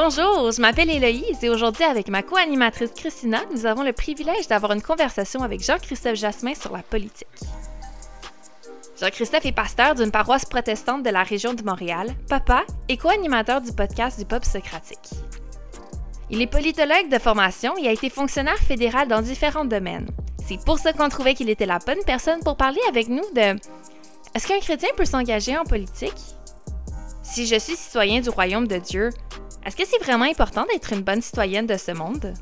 Bonjour, je m'appelle Héloïse et aujourd'hui avec ma co-animatrice Christina, nous avons le privilège d'avoir une conversation avec Jean-Christophe Jasmin sur la politique. Jean-Christophe est pasteur d'une paroisse protestante de la région de Montréal, papa et co-animateur du podcast du Pop Socratique. Il est politologue de formation et a été fonctionnaire fédéral dans différents domaines. C'est pour ça qu'on trouvait qu'il était la bonne personne pour parler avec nous de Est-ce qu'un chrétien peut s'engager en politique? Si je suis citoyen du royaume de Dieu, est-ce que c'est vraiment important d'être une bonne citoyenne de ce monde?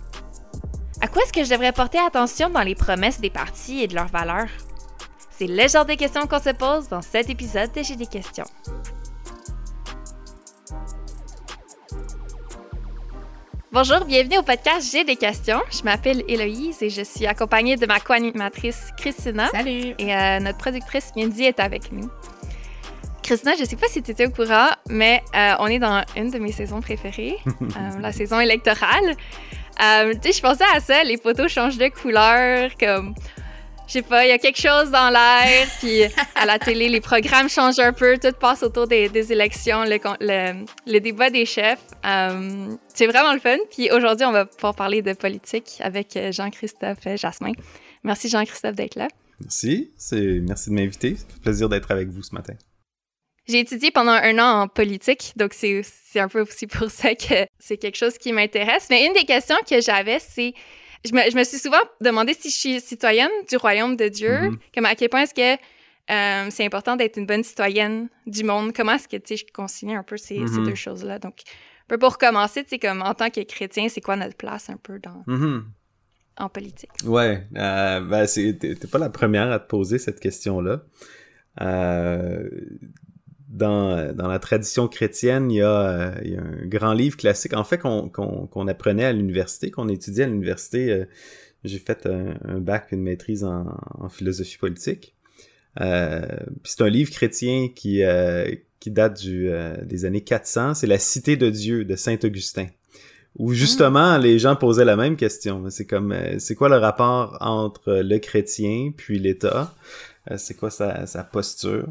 À quoi est-ce que je devrais porter attention dans les promesses des partis et de leurs valeurs? C'est le genre de questions qu'on se pose dans cet épisode de J'ai des questions. Bonjour, bienvenue au podcast J'ai des questions. Je m'appelle Héloïse et je suis accompagnée de ma co-animatrice Christina. Salut! Et euh, notre productrice Mindy est avec nous. Christina, je sais pas si tu étais au courant, mais euh, on est dans une de mes saisons préférées, euh, la saison électorale. Euh, tu sais, je pensais à ça, les photos changent de couleur, comme je sais pas, il y a quelque chose dans l'air, puis à la télé, les programmes changent un peu, tout passe autour des, des élections, le, le, le, débat des chefs. C'est vraiment le fun. Puis aujourd'hui, on va pouvoir parler de politique avec Jean-Christophe Jasmin. Merci Jean-Christophe d'être là. Merci, merci de m'inviter. Ça fait plaisir d'être avec vous ce matin. J'ai étudié pendant un an en politique, donc c'est un peu aussi pour ça que c'est quelque chose qui m'intéresse. Mais une des questions que j'avais, c'est je me, je me, suis souvent demandé si je suis citoyenne du royaume de Dieu, mm -hmm. comme à quel point est-ce que euh, c'est important d'être une bonne citoyenne du monde? Comment est-ce que, tu je concilie un peu ces, mm -hmm. ces deux choses-là? Donc, un peu pour commencer, tu sais, comme en tant que chrétien, c'est quoi notre place un peu dans... Mm -hmm. En politique? Ouais, euh, ben t'es pas la première à te poser cette question-là. Euh, dans, dans la tradition chrétienne, il y, a, il y a un grand livre classique, en fait, qu'on apprenait à l'université, qu'on étudiait à l'université. Euh, J'ai fait un, un, bac et une maîtrise en, en philosophie politique. Euh, c'est un livre chrétien qui, euh, qui date du, euh, des années 400. C'est La Cité de Dieu de Saint-Augustin. Où justement, mmh. les gens posaient la même question. C'est comme, euh, c'est quoi le rapport entre le chrétien puis l'État? c'est quoi sa, sa posture?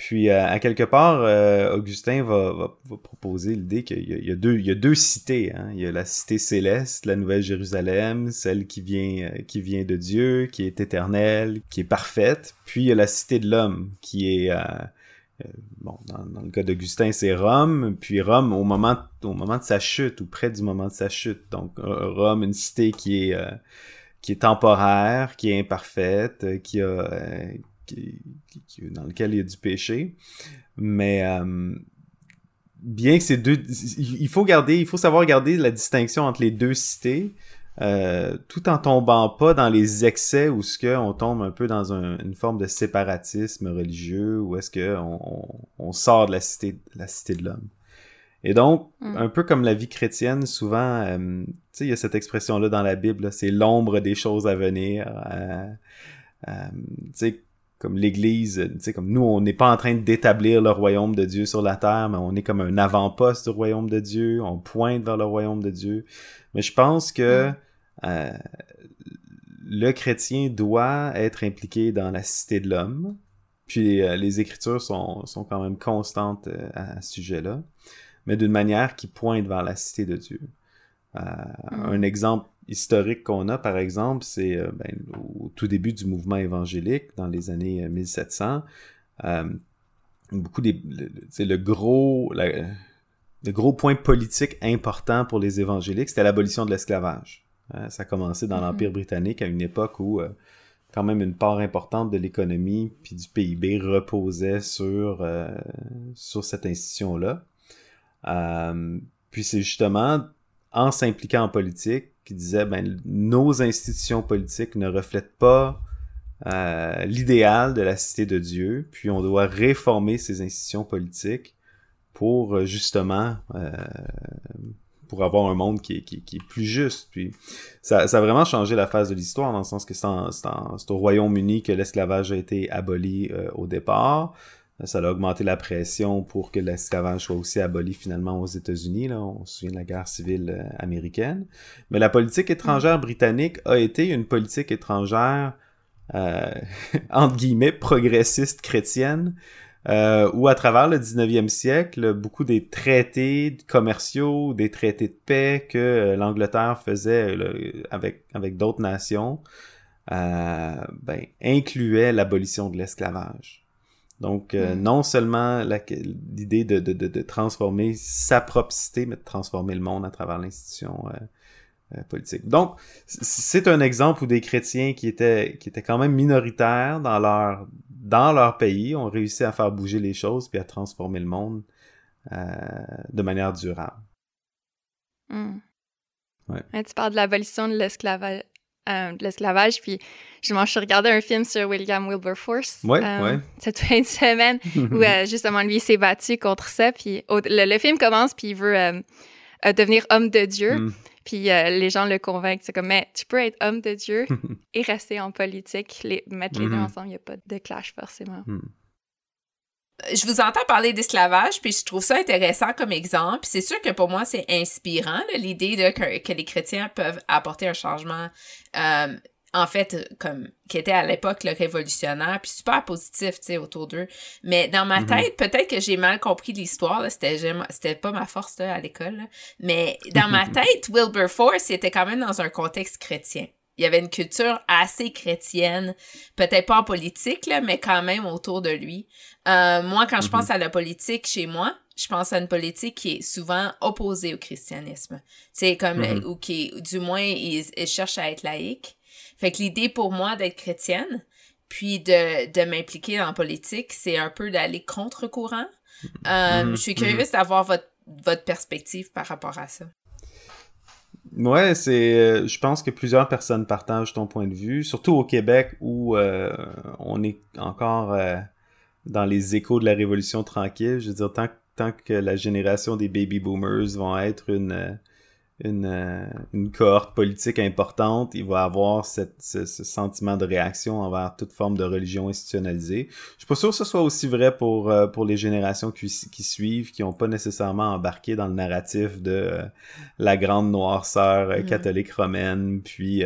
Puis, euh, à quelque part, euh, Augustin va, proposer l'idée qu'il y, a deux, cités. Hein? Il y a la cité céleste, la Nouvelle Jérusalem, celle qui vient, euh, qui vient de Dieu, qui est éternelle, qui est parfaite. Puis, il y a la cité de l'homme, qui est... bon, dans, le cas d'Augustin, c'est Rome. Puis, Rome, au moment, au moment de sa chute, ou près du moment de sa chute. Donc, Rome, une cité qui est temporaire, qui est imparfaite, qui a, qui, qui, dans lequel il y a du péché. Mais euh, bien que ces deux... Il faut garder, il faut savoir garder la distinction entre les deux cités, euh, tout en tombant pas dans les excès où ce que on tombe un peu dans un, une forme de séparatisme religieux, où est-ce que on, on, on, sort de la cité, la cité de l'homme. Et donc, mm. un peu comme la vie chrétienne, souvent, euh, tu sais, il y a cette expression-là dans la Bible, c'est l'ombre des choses à venir. Euh, tu sais, comme l'Église, tu sais, comme nous, on n'est pas en train d'établir le royaume de Dieu sur la terre, mais on est comme un avant-poste du royaume de Dieu, on pointe vers le royaume de Dieu. Mais je pense que euh, le chrétien doit être impliqué dans la cité de l'homme. Puis euh, les Écritures sont, sont quand même constantes euh, à ce sujet-là, mais d'une manière qui pointe vers la cité de Dieu. Euh, mm. Un exemple historique qu'on a, par exemple, c'est euh, ben, au tout début du mouvement évangélique, dans les années 1700, euh, euh, beaucoup des, le, le gros, la, le gros point politique important pour les évangéliques, c'était l'abolition de l'esclavage. Hein, ça a commencé dans mm -hmm. l'Empire britannique à une époque où euh, quand même une part importante de l'économie puis du PIB reposait sur sur cette institution-là. puis c'est justement en s'impliquant en politique qui disait ben nos institutions politiques ne reflètent pas euh, l'idéal de la cité de Dieu, puis on doit réformer ces institutions politiques pour euh, justement euh, pour avoir un monde qui est, qui, est, plus juste. Puis ça, ça a vraiment changé la phase de l'histoire dans le sens que c'est au Royaume-Uni que l'esclavage a été aboli au départ. Ça a augmenté la pression pour que l'esclavage soit aussi aboli finalement aux États-Unis. Là, on se souvient de la guerre civile euh, américaine. Mais la politique étrangère mm. britannique a été une politique étrangère euh, entre guillemets progressiste chrétienne euh, où à travers le 19e siècle, beaucoup des traités commerciaux, des traités de paix que euh, l'Angleterre faisait avec, avec d'autres nations, euh, ben, incluaient l'abolition de l'esclavage. Donc, euh, mm. non seulement l'idée de, de, de, transformer sa propre cité, mais de transformer le monde à travers l'institution politique. Donc, c'est un exemple où des chrétiens qui étaient, qui étaient quand même minoritaires dans leur dans leur pays, ont réussi à faire bouger les choses puis à transformer le monde euh, de manière durable. Hmm. tu parles de l'abolition de l'esclavage, euh, l'esclavage, puis je m'en suis regardé un film sur William Wilberforce ouais, euh, cette fin de semaine où justement lui s'est battu contre ça. Puis le, film commence, puis il veut devenir homme de Dieu. Hmm. Puis euh, les gens le convainquent. C'est comme, mais tu peux être homme de Dieu et rester en politique. Les, mettre les deux mm-hmm. ensemble, il n'y a pas de clash forcément. Mm. Je vous entends parler d'esclavage, puis je trouve ça intéressant comme exemple. C'est sûr que pour moi, c'est inspirant, l'idée de que, que, les chrétiens peuvent apporter un changement euh, en fait, comme, qui était à l'époque le révolutionnaire, puis super positif, tu sais, autour d'eux. Mais dans ma mhm. tête, peut-être que j'ai mal compris l'histoire, c'était, c'était pas ma force à l'école, mais dans ma tête, Wilberforce, il était quand même dans un contexte chrétien. Il y avait une culture assez chrétienne, peut-être pas en politique, là, mais quand même autour de lui. Euh, moi, quand je mhm. pense à la politique chez moi, je pense à une politique qui est souvent opposée au christianisme. C'est comme, mhm. ou qui, du moins, il, il cherche à être laïque. Fait que l'idée pour moi d'être chrétienne, puis de, de m'impliquer dans la politique, c'est un peu d'aller contre-courant. Euh, mhm. je suis curieuse mhm. d'avoir votre, votre perspective par rapport à ça. Ouais, c'est. Euh, je pense que plusieurs personnes partagent ton point de vue, surtout au Québec où euh, on est encore dans les échos de la Révolution tranquille. Je veux dire, tant, tant que la génération des baby boomers vont être une une, euh, une cohorte politique importante, il va avoir cette, ce, sentiment de réaction envers toute forme de religion institutionnalisée. Je suis pas sûr que ce soit aussi vrai pour, euh, pour les générations qui, qui suivent, qui n'ont pas nécessairement embarqué dans le narratif de euh, la grande noirceur mm. catholique romaine, puis,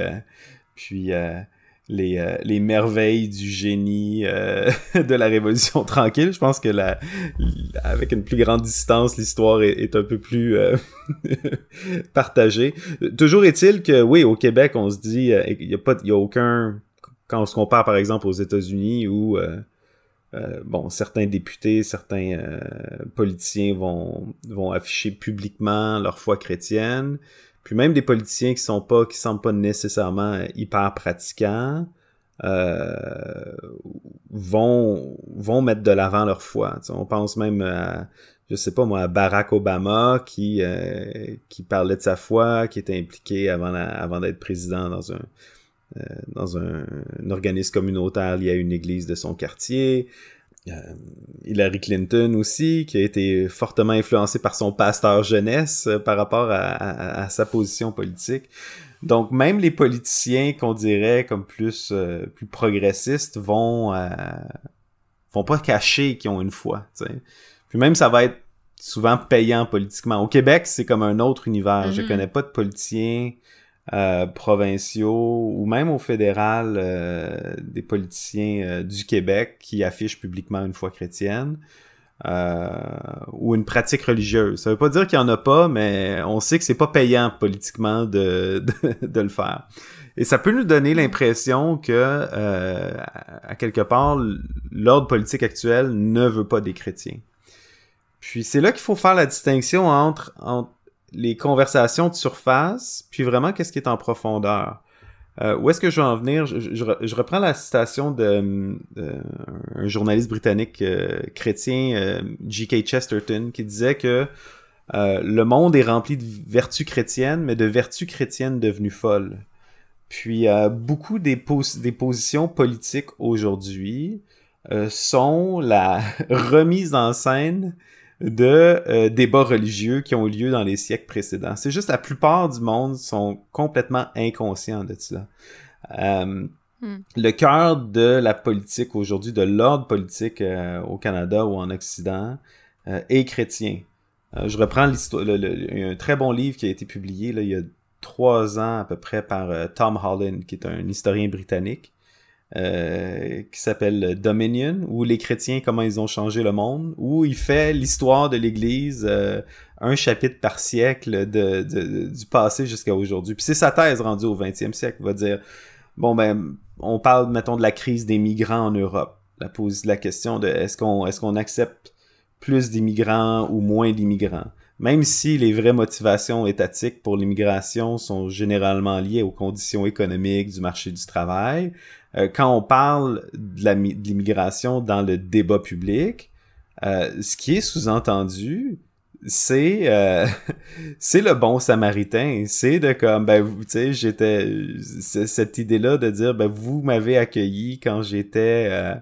puis les, euh, les merveilles du génie euh, de la Révolution tranquille. Je pense que la, avec une plus grande distance, l'histoire est, un peu plus euh, partagée. Toujours est-il que, oui, au Québec, on se dit, il y a pas, y a aucun, quand on se compare par exemple aux États-Unis où, bon, certains députés, certains politiciens vont, vont afficher publiquement leur foi chrétienne. Puis même des politiciens qui sont pas, qui semblent pas nécessairement hyper pratiquants, euh, vont vont mettre de l'avant leur foi. on pense même à je sais pas moi à Barack Obama qui euh, qui parlait de sa foi, qui était impliqué avant avant d'être président dans un euh, dans un, un, organisme communautaire lié à une église de son quartier. Euh, Hillary Clinton aussi, qui a été fortement influencé par son pasteur jeunesse euh, par rapport à, sa position politique. Donc même les politiciens qu'on dirait comme plus euh, plus progressistes vont vont pas cacher qu'ils ont une foi. Puis même ça va être souvent payant politiquement. Au Québec, c'est comme un autre univers. Je mm-hmm. connais pas de politiciens euh, provinciaux ou même au fédéral euh, des politiciens euh, du Québec qui affichent publiquement une foi chrétienne ou une pratique religieuse. Ça veut pas dire qu'il y en a pas, mais on sait que c'est pas payant politiquement de, de, le faire. Et ça peut nous donner l'impression que, à quelque part, l'ordre politique actuel ne veut pas des chrétiens. Puis c'est là qu'il faut faire la distinction entre, entre les conversations de surface, puis vraiment qu'est-ce qui est en profondeur? Euh, où est-ce que je vais en venir? Je, reprends la citation de, un journaliste britannique euh, chrétien, euh, G.K. Chesterton, qui disait que le monde est rempli de vertus chrétiennes, mais de vertus chrétiennes devenues folles. Puis beaucoup des positions politiques aujourd'hui sont la remise en scène de euh, débats religieux qui ont eu lieu dans les siècles précédents. C'est juste la plupart du monde sont complètement inconscients de ça. Euh, hmm. Le cœur de la politique aujourd'hui, de l'ordre politique euh, au Canada ou en Occident, est chrétien. je reprends l'histoire. Un très bon livre qui a été publié là, il y a trois ans à peu près par Tom Holland, qui est un historien britannique, euh, qui s'appelle Dominion, où les chrétiens, comment ils ont changé le monde, où il fait l'histoire de l'Église, euh, un chapitre par siècle de, de du passé jusqu'à aujourd'hui. Puis c'est sa thèse rendue au 20e siècle, va dire, bon ben, on parle, mettons, de la crise des migrants en Europe. La pose la question de est-ce qu'on est-ce qu'on accepte plus d'immigrants ou moins d'immigrants? Même si les vraies motivations étatiques pour l'immigration sont généralement liées aux conditions économiques du marché du travail, euh, quand on parle de l'immigration dans le débat public, euh, ce qui est sous-entendu, c'est euh, c'est le bon samaritain. C'est de comme ben tu sais j'étais cette idée là de dire ben vous m'avez accueilli quand j'étais euh,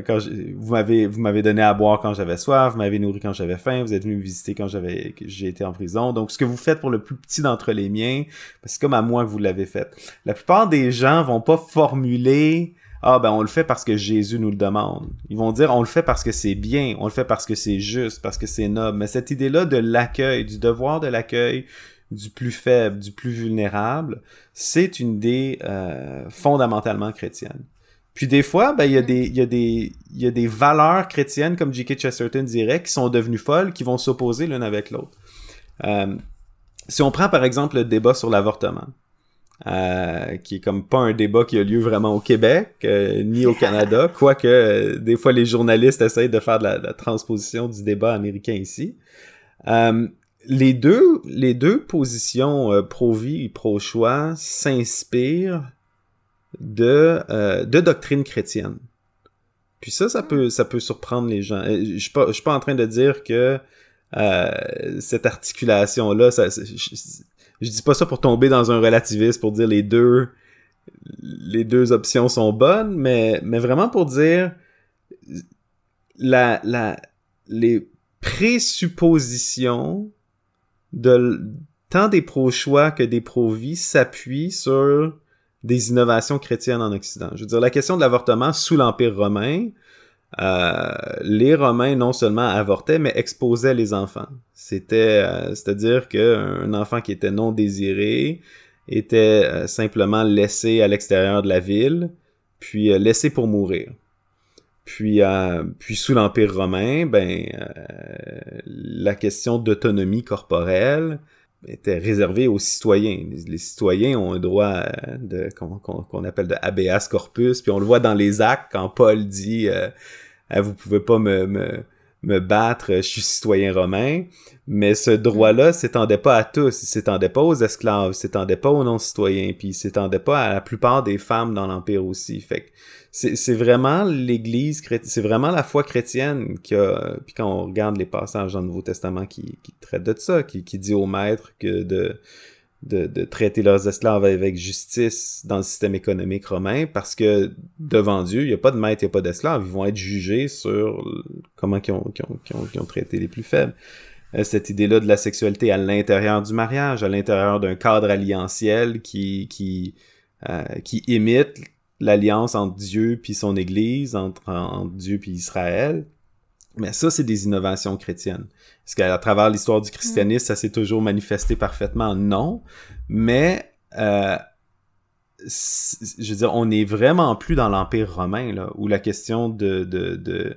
quand, vous m'avez vous m'avez donné à boire quand j'avais soif, vous m'avez nourri quand j'avais faim, vous êtes venu me visiter quand j'avais j'ai été en prison. Donc ce que vous faites pour le plus petit d'entre les miens, c'est comme à moi que vous l'avez fait. La plupart des gens vont pas formuler ah ben on le fait parce que Jésus nous le demande. Ils vont dire on le fait parce que c'est bien, on le fait parce que c'est juste, parce que c'est noble. Mais cette idée-là de l'accueil, du devoir de l'accueil du plus faible, du plus vulnérable, c'est une idée euh, fondamentalement chrétienne. Puis des fois, ben, il y, a des, y, a des, y a des valeurs chrétiennes, comme J.K. Chesterton dirait, qui sont devenues folles, qui vont s'opposer l'une avec l'autre. Euh, si on prend par exemple le débat sur l'avortement, euh, qui est comme pas un débat qui a lieu vraiment au Québec, euh, ni au Canada, quoique euh, des fois les journalistes essayent de faire de la, transposition du débat américain ici. les, deux, les deux positions pro-vie et pro-choix s'inspirent de, euh, de doctrine chrétienne. Puis ça, ça peut, ça peut surprendre les gens. Je suis pas, je suis pas en train de dire que euh, cette articulation-là, ça, je, je, dis pas ça pour tomber dans un relativisme, pour dire les deux, les deux options sont bonnes, mais, mais vraiment pour dire la, la, les présuppositions de tant des pro-choix que des pro-vie s'appuient sur des innovations chrétiennes en Occident. Je veux dire, la question de l'avortement sous l'Empire romain, euh, les Romains non seulement avortaient, mais exposaient les enfants. C'était, euh, c'est-à-dire qu'un enfant qui était non désiré était euh, simplement laissé à l'extérieur de la ville, puis laissé pour mourir. Puis, puis sous l'Empire romain, ben, la question d'autonomie corporelle était réservé aux citoyens. Les, citoyens ont un droit euh, de qu'on appelle de habeas corpus, puis on le voit dans les actes quand Paul dit euh, ah, vous pouvez pas me, me, me battre, je suis citoyen romain. Mais ce droit-là s'étendait pas à tous, il s'étendait pas aux esclaves, s'étendait pas aux non-citoyens, puis s'étendait pas à la plupart des femmes dans l'Empire aussi. Fait que c'est vraiment l'Église, c'est vraiment la foi chrétienne qui a, puis quand on regarde les passages dans le Nouveau Testament qui, qui traitent de ça, qui, qui dit aux maîtres que de, de, de, traiter leurs esclaves avec justice dans le système économique romain, parce que devant Dieu, il n'y a pas de maître, il n'y a pas d'esclaves, ils vont être jugés sur comment ils ont, ont, ont, ont traité les plus faibles. Euh, cette idée-là de la sexualité à l'intérieur du mariage, à l'intérieur d'un cadre alliantiel qui qui euh, qui imite l'alliance entre Dieu puis son Église, entre, Dieu puis Israël. Mais ça, c'est des innovations chrétiennes. Est-ce qu'à travers l'histoire du christianisme, ça s'est toujours manifesté parfaitement? Non. Mais, euh, je veux dire, on n'est vraiment plus dans l'Empire romain, là, où la question de... de, de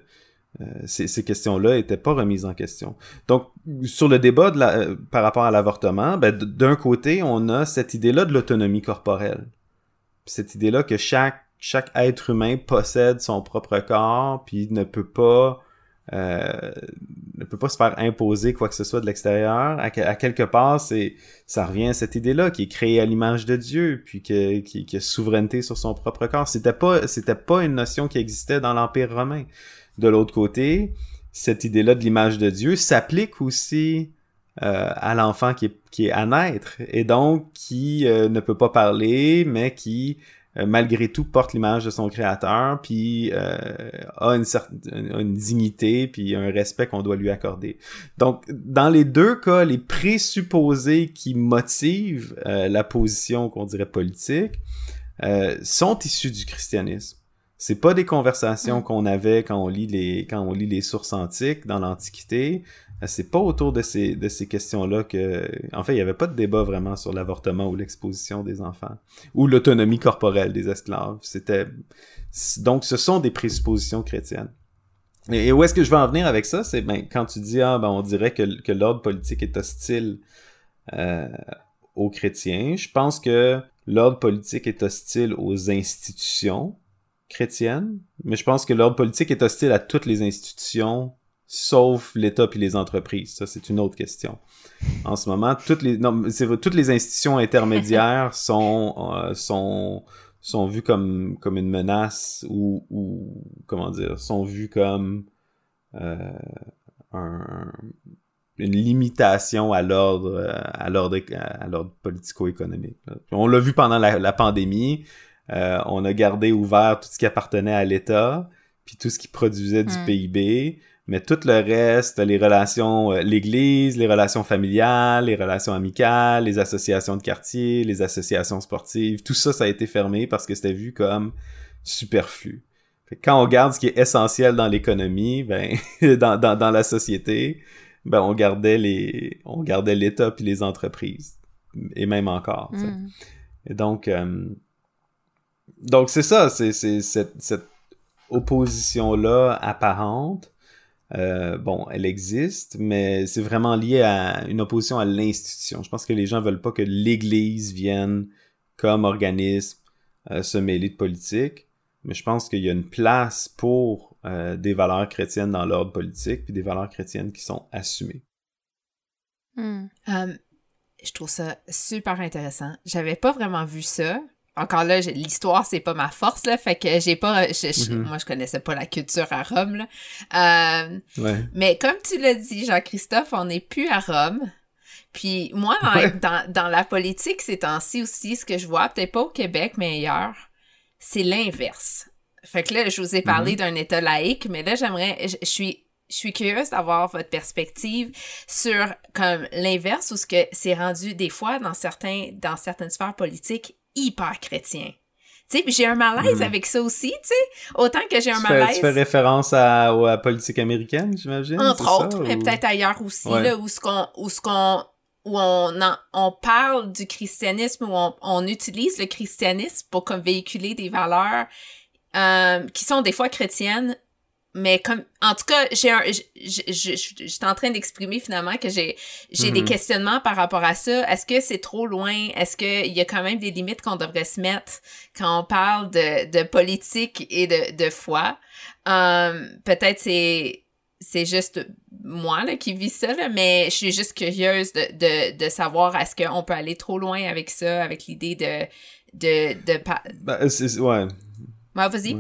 euh, ces, ces questions-là n'étaient pas remises en question. Donc, sur le débat de la, euh, par rapport à l'avortement, ben, d'un côté, on a cette idée-là de l'autonomie corporelle cette idée-là que chaque, chaque être humain possède son propre corps, puis ne peut pas euh, ne peut pas se faire imposer quoi que ce soit de l'extérieur. À, quelque part, c'est ça revient à cette idée-là qui est créée à l'image de Dieu, puis que, qui, qui a souveraineté sur son propre corps. C'était pas c'était pas une notion qui existait dans l'Empire romain. De l'autre côté, cette idée-là de l'image de Dieu s'applique aussi euh, à l'enfant qui est, qui est à naître et donc qui euh, ne peut pas parler mais qui euh, malgré tout porte l'image de son créateur puis a une certaine une dignité puis un respect qu'on doit lui accorder. Donc dans les deux cas, les présupposés qui motivent la position qu'on dirait politique sont issus du christianisme. C'est pas des conversations mm. qu'on avait quand on lit les quand on lit les sources antiques dans l'Antiquité. C'est pas autour de ces, de ces questions-là que... En fait, il n'y avait pas de débat vraiment sur l'avortement ou l'exposition des enfants. Ou l'autonomie corporelle des esclaves. C'était... Donc, ce sont des présuppositions chrétiennes. Et, où est-ce que je veux en venir avec ça? C'est ben, quand tu dis, ah, ben, on dirait que, que l'ordre politique est hostile euh, aux chrétiens. Je pense que l'ordre politique est hostile aux institutions chrétiennes, mais je pense que l'ordre politique est hostile à toutes les institutions sauf l'État puis les entreprises? Ça, c'est une autre question. En ce moment, toutes les, non, c'est toutes les institutions intermédiaires sont, euh, sont, sont vues comme, comme une menace ou, ou comment dire, sont vues comme euh, un, une limitation à l'ordre à l'ordre à l'ordre politico-économique. On l'a vu pendant la, la pandémie. Euh, on a gardé ouvert tout ce qui appartenait à l'État, puis tout ce qui produisait du hmm. PIB mais tout le reste, les relations, euh, l'église, les relations familiales, les relations amicales, les associations de quartier, les associations sportives, tout ça, ça a été fermé parce que c'était vu comme superflu. quand on garde ce qui est essentiel dans l'économie, ben, dans, dans, dans, la société, ben, on gardait les, on gardait l'État puis les entreprises. Et même encore, mm. Et donc, euh, donc c'est ça, c'est, c'est cette, cette opposition-là apparente euh, bon, elle existe, mais c'est vraiment lié à une opposition à l'institution. Je pense que les gens veulent pas que l'Église vienne comme organisme euh, se mêler de politique, mais je pense qu'il y a une place pour euh, des valeurs chrétiennes dans l'ordre politique, puis des valeurs chrétiennes qui sont assumées. Hmm. je trouve ça super intéressant. J'avais pas vraiment vu ça, encore là, l'histoire, c'est pas ma force, là, fait que j'ai pas, mhm. moi, je connaissais pas la culture à Rome, là. Euh, mais comme tu l'as dit, Jean-Christophe, on n'est plus à Rome. Puis moi, dans, dans, la politique ces temps-ci aussi, ce que je vois, peut-être pas au Québec, mais ailleurs, c'est l'inverse. Fait que là, je vous ai parlé mhm. d'un État laïque, mais là, j'aimerais, je, suis je suis curieuse d'avoir votre perspective sur comme l'inverse ou ce que c'est rendu des fois dans certains dans certaines sphères politiques hyper chrétien. Tu sais, j'ai un malaise mm. avec ça aussi, tu sais. Autant que j'ai un malaise. tu fais référence à, la politique américaine, j'imagine? Entre autres, mais peut-être ailleurs aussi, là, où ce qu'on, où ce qu'on, où on, on parle du christianisme, où on, on utilise le christianisme pour comme véhiculer des valeurs euh, qui sont des fois chrétiennes, mais comme en tout cas j'ai un j'étais en train d'exprimer finalement que j'ai j'ai des mhm. questionnements par rapport à ça est-ce que c'est trop loin? Est-ce que il y a quand même des limites qu'on devrait se mettre quand on parle de, de politique et de, de foi? Um, peut-être c'est c'est juste moi là, qui vis ça, là, mais je suis juste curieuse de, de, de savoir est-ce qu'on peut aller trop loin avec ça, avec l'idée de... de, de, ben, c'est, ouais. Ouais, vas-y.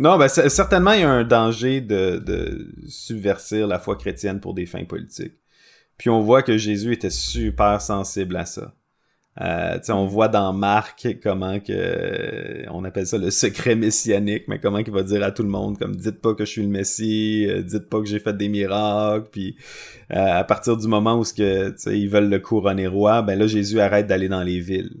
Non, ben certainement il y a un danger de, de subvertir la foi chrétienne pour des fins politiques. Puis on voit que Jésus était super sensible à ça. Euh, on voit dans Marc comment que on appelle ça le secret messianique, mais comment il va dire à tout le monde comme dites pas que je suis le Messie, euh, dites pas que j'ai fait des miracles, puis euh, à partir du moment où ce que ils veulent le couronner roi, ben là Jésus arrête d'aller dans les villes.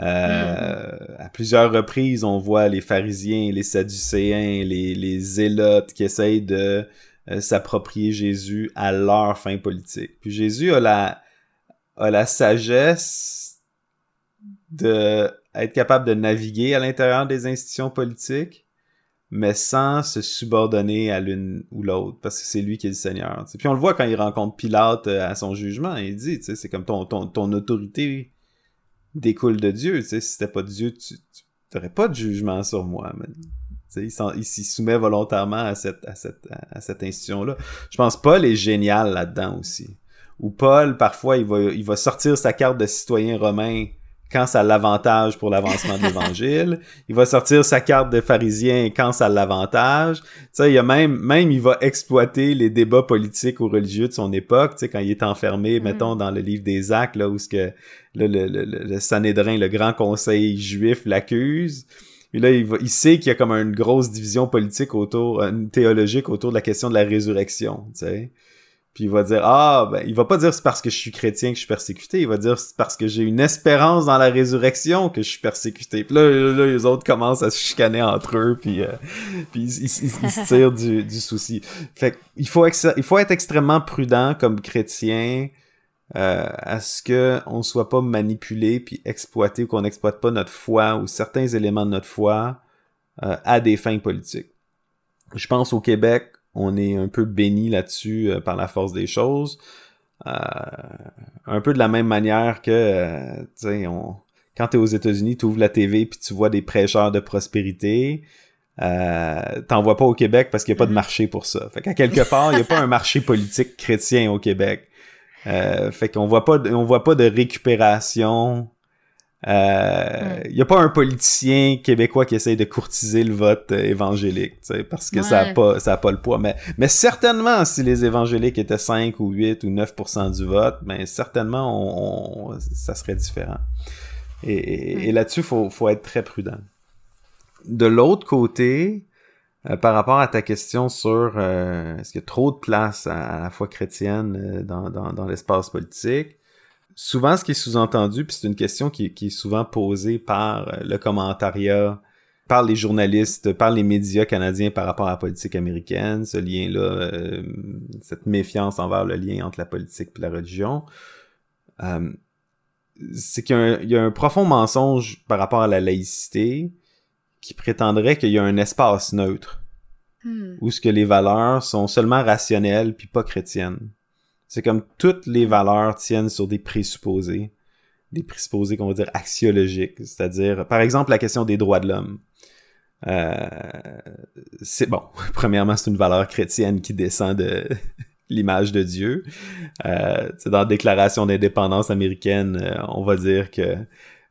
Euh, à plusieurs reprises, on voit les pharisiens, les sadducéens, les, les zélotes qui essayent de euh, s'approprier Jésus à leur fin politique. Puis Jésus a la, a la sagesse de être capable de naviguer à l'intérieur des institutions politiques, mais sans se subordonner à l'une ou l'autre, parce que c'est lui qui est le Seigneur. Puis on le voit quand il rencontre Pilate euh, à son jugement, il dit, c'est comme ton, ton, ton autorité découle de Dieu. Tu sais, si c'était pas Dieu, tu n'aurais pas de jugement sur moi. Mais, tu sais, il s'y soumet volontairement à cette, à cette, à cette institution-là. Je pense Paul est génial là-dedans aussi. Ou Paul, parfois, il va, il va sortir sa carte de citoyen romain quand ça l'avantage pour l'avancement de l'évangile. Il va sortir sa carte de pharisien quand ça l'avantage. Tu sais, il y a même, même il va exploiter les débats politiques ou religieux de son époque, tu sais, quand il est enfermé, mm. mettons, dans le livre des actes, là, où ce que, le, le, le, le Sanhédrin, le grand conseil juif l'accuse. Puis là, il, va, il sait qu'il y a comme une grosse division politique autour, une théologique autour de la question de la résurrection, tu sais. Puis il va dire ah ben il va pas dire c'est parce que je suis chrétien que je suis persécuté, il va dire c'est parce que j'ai une espérance dans la résurrection que je suis persécuté. Puis là, là, les autres commencent à se chicaner entre eux puis euh, puis ils, se tirent du, du souci. Fait il faut il faut être extrêmement prudent comme chrétien euh, à ce que on soit pas manipulé puis exploité ou qu'on n'exploite pas notre foi ou certains éléments de notre foi euh, à des fins politiques. Je pense au Québec, on est un peu béni là-dessus euh, par la force des choses. Euh, un peu de la même manière que, euh, tu sais, on... quand t'es aux États-Unis, tu ouvres la TV puis tu vois des prêcheurs de prospérité. Euh, t'en vois pas au Québec parce qu'il n'y a pas de mm-hmm. marché pour ça. Fait qu'à quelque part, il n'y a pas un marché politique chrétien au Québec. Euh, fait qu'on voit pas, on voit pas de récupération il euh, n'y a pas un politicien québécois qui essaye de courtiser le vote euh, évangélique, parce que ça n'a pas, ça a pas le poids. Mais, mais certainement, si les évangéliques étaient 5 ou 8 ou 9% du vote, ben certainement, on, ça serait différent. Et, et, là-dessus, il faut, faut être très prudent. De l'autre côté, euh, par rapport à ta question sur est-ce qu'il y a trop de place à, la foi chrétienne dans, dans, dans l'espace politique, souvent, ce qui est sous-entendu, puis c'est une question qui, est souvent posée par euh, le commentariat, par les journalistes, par les médias canadiens par rapport à la politique américaine, ce lien-là, euh, cette méfiance envers le lien entre la politique et la religion, euh, c'est qu'il y, a un profond mensonge par rapport à la laïcité qui prétendrait qu'il y a un espace neutre hmm. où ce que les valeurs sont seulement rationnelles puis pas chrétiennes. C'est comme toutes les valeurs tiennent sur des présupposés, des présupposés qu'on va dire axiologiques, c'est-à-dire, par exemple, la question des droits de l'homme. Euh, c'est bon. Premièrement, c'est une valeur chrétienne qui descend de l'image de Dieu. Euh, dans la Déclaration d'indépendance américaine, euh, on va dire que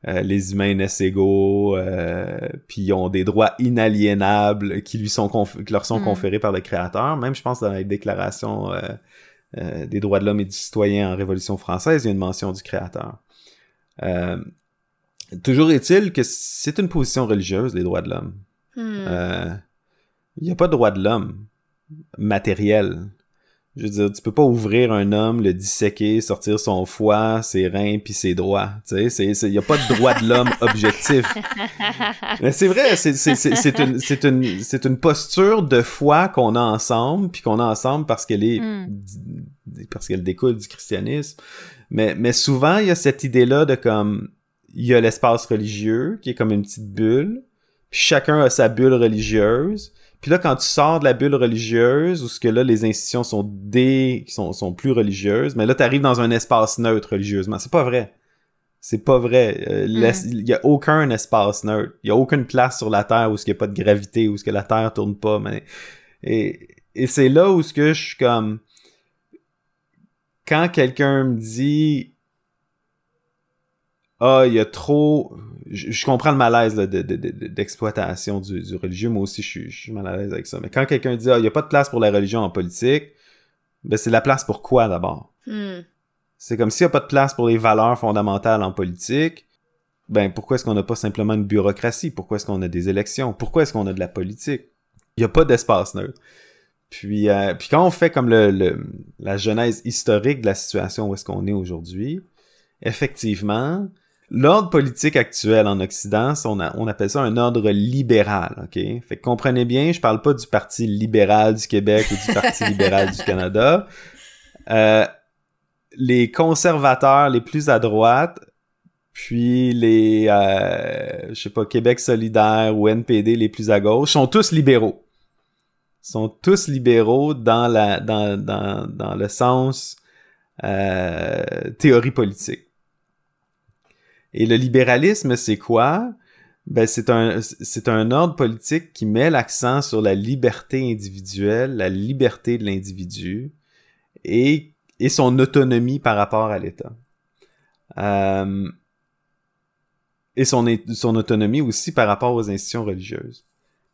les humains naissent égaux, puis ont des droits inaliénables qui lui sont qui leur sont mm. conférés par le Créateur. Même, je pense, dans la Déclaration euh, des droits de l'homme et du citoyen en Révolution française, il y a une mention du créateur. Euh, toujours est-il que c'est une position religieuse, les droits de l'homme. Hmm. Euh, il n'y a pas de droits de l'homme matériel. Je veux dire, tu peux pas ouvrir un homme, le disséquer, sortir son foie, ses reins puis ses doigts. Tu sais, il y a pas de droit de l'homme objectif. Mais c'est vrai, c'est une c'est une c'est une posture de foi qu'on a ensemble puis qu'on a ensemble parce qu'elle est hmm. parce qu'elle découle du christianisme. Mais mais souvent il y a cette idée là de comme il y a l'espace religieux qui est comme une petite bulle, puis chacun a sa bulle religieuse. Puis là, quand tu sors de la bulle religieuse, où ce que là, les institutions sont des, sont, sont plus religieuses, mais là, tu arrives dans un espace neutre religieusement. C'est pas vrai. C'est pas vrai. Euh, mm. Il y a aucun espace neutre. Il y a aucune place sur la Terre où ce qu'il n'y a pas de gravité, où ce que la Terre tourne pas. Mais... Et, et c'est là où ce que je suis comme... Quand quelqu'un me dit ah, il y a trop. Je, comprends le malaise d'exploitation du, religieux. Moi aussi, je suis, mal à l'aise avec ça. Mais quand quelqu'un dit, ah, il n'y a pas de place pour la religion en politique, ben c'est la place pour quoi d'abord? Hmm. C'est comme s'il n'y a pas de place pour les valeurs fondamentales en politique. Ben, pourquoi est-ce qu'on n'a pas simplement une bureaucratie? Pourquoi est-ce qu'on a des élections? Pourquoi est-ce qu'on a de la politique? Il n'y a pas d'espace neutre. Puis, euh, puis quand on fait comme le, la genèse historique de la situation où est-ce qu'on est aujourd'hui, effectivement, L'ordre politique actuel en Occident, on, on, appelle ça un ordre libéral, ok? Fait que comprenez bien, je parle pas du Parti libéral du Québec ou du Parti libéral du Canada. Euh, les conservateurs les plus à droite, puis les, euh, je sais pas, Québec solidaire ou NPD les plus à gauche, sont tous libéraux. Sont tous libéraux dans la, dans, dans, dans le sens euh, théorie politique. Et le libéralisme, c'est quoi? Ben, c'est un, c'est un ordre politique qui met l'accent sur la liberté individuelle, la liberté de l'individu et, et son autonomie par rapport à l'État. Euh, et son, son autonomie aussi par rapport aux institutions religieuses.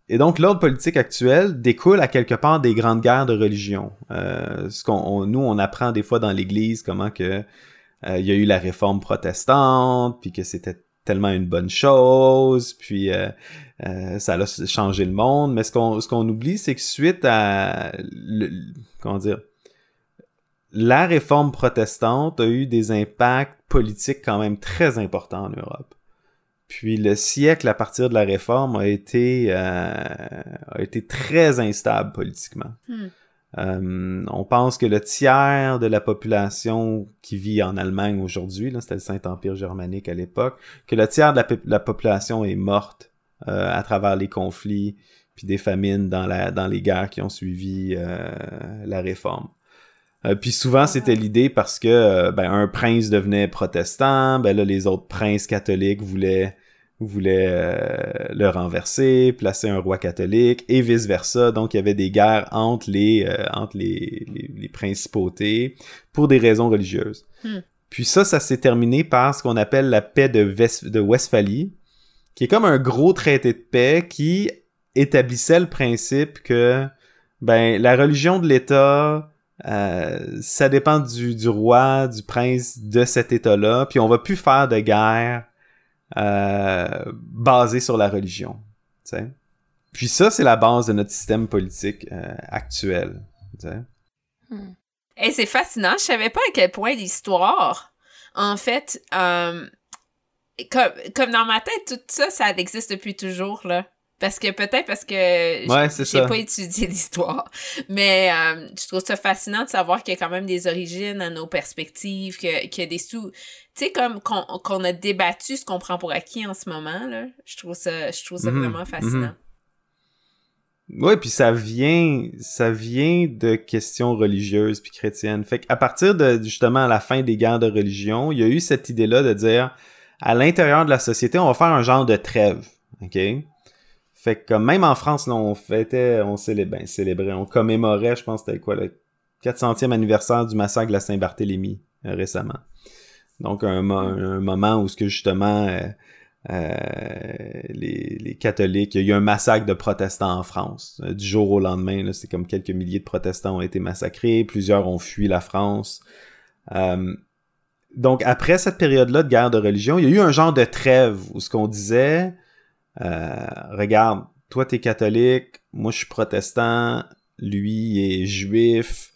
Et donc, l'ordre politique actuel découle à quelque part des grandes guerres de religion. Euh, ce qu'on, nous, on apprend des fois dans l'Église comment que euh, il y a eu la réforme protestante, puis que c'était tellement une bonne chose, puis euh, euh, ça a changé le monde. Mais ce qu'on ce qu'on oublie, c'est que suite à le, comment dire la réforme protestante a eu des impacts politiques quand même très importants en Europe. Puis le siècle à partir de la réforme a été, euh, a été très instable politiquement. Hmm. Euh, on pense que le tiers de la population qui vit en Allemagne aujourd'hui, c'était le Saint-Empire germanique à l'époque, que le tiers de la, population est morte euh, à travers les conflits puis des famines dans, la, dans les guerres qui ont suivi euh, la réforme. puis souvent, c'était l'idée parce que ben, un prince devenait protestant, ben là, les autres princes catholiques voulaient voulait euh, le renverser, placer un roi catholique et vice versa. Donc il y avait des guerres entre les euh, entre les, les, principautés pour des raisons religieuses. Hmm. Puis ça, ça s'est terminé par ce qu'on appelle la paix de, de Westphalie, qui est comme un gros traité de paix qui établissait le principe que ben la religion de l'État euh, ça dépend du, du roi, du prince de cet État-là, puis on va plus faire de guerre euh, basé sur la religion. Puis ça, c'est la base de notre système politique euh, actuel. Hmm. Et c'est fascinant. Je savais pas à quel point l'histoire, en fait, euh, comme, comme dans ma tête, tout ça, ça existe depuis toujours, là. Parce que peut-être parce que j'ai pas étudié l'histoire. Mais euh, je trouve ça fascinant de savoir qu'il y a quand même des origines à nos perspectives, qu'il y a des sous. Tu sais, comme qu'on a débattu ce qu'on prend pour acquis en ce moment, là. Je trouve ça, je trouve ça mhm. vraiment fascinant. Mhm. Oui, puis ça vient, ça vient de questions religieuses puis chrétiennes. Fait qu'à partir de justement la fin des guerres de religion, il y a eu cette idée-là de dire à l'intérieur de la société, on va faire un genre de trêve, ok? Fait que même en France, là, on fêtait, on célébrait, ben, célébrait, on commémorait, je pense, c'était quoi, le 400e anniversaire du massacre de la Saint-Barthélemy euh, récemment. Donc un, moment où ce que justement euh, euh, les, catholiques, il y a eu un massacre de protestants en France. du jour au lendemain, c'est comme quelques milliers de protestants ont été massacrés, plusieurs ont fui la France. donc après cette période-là de guerre de religion, il y a eu un genre de trêve où ce qu'on disait regarde, toi t'es catholique, moi je suis protestant, lui est juif,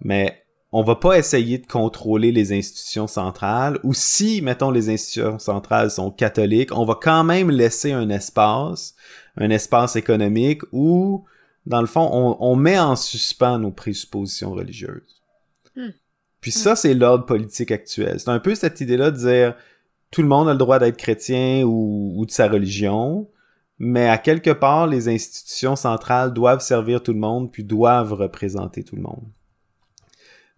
mais on va pas essayer de contrôler les institutions centrales, ou si, mettons, les institutions centrales sont catholiques, on va quand même laisser un espace, un espace économique où, dans le fond, on, met en suspens nos présuppositions religieuses. Hmm. Puis ça, c'est l'ordre politique actuel. C'est un peu cette idée-là de dire, tout le monde a le droit d'être chrétien ou, de sa religion, mais à quelque part, les institutions centrales doivent servir tout le monde, puis doivent représenter tout le monde.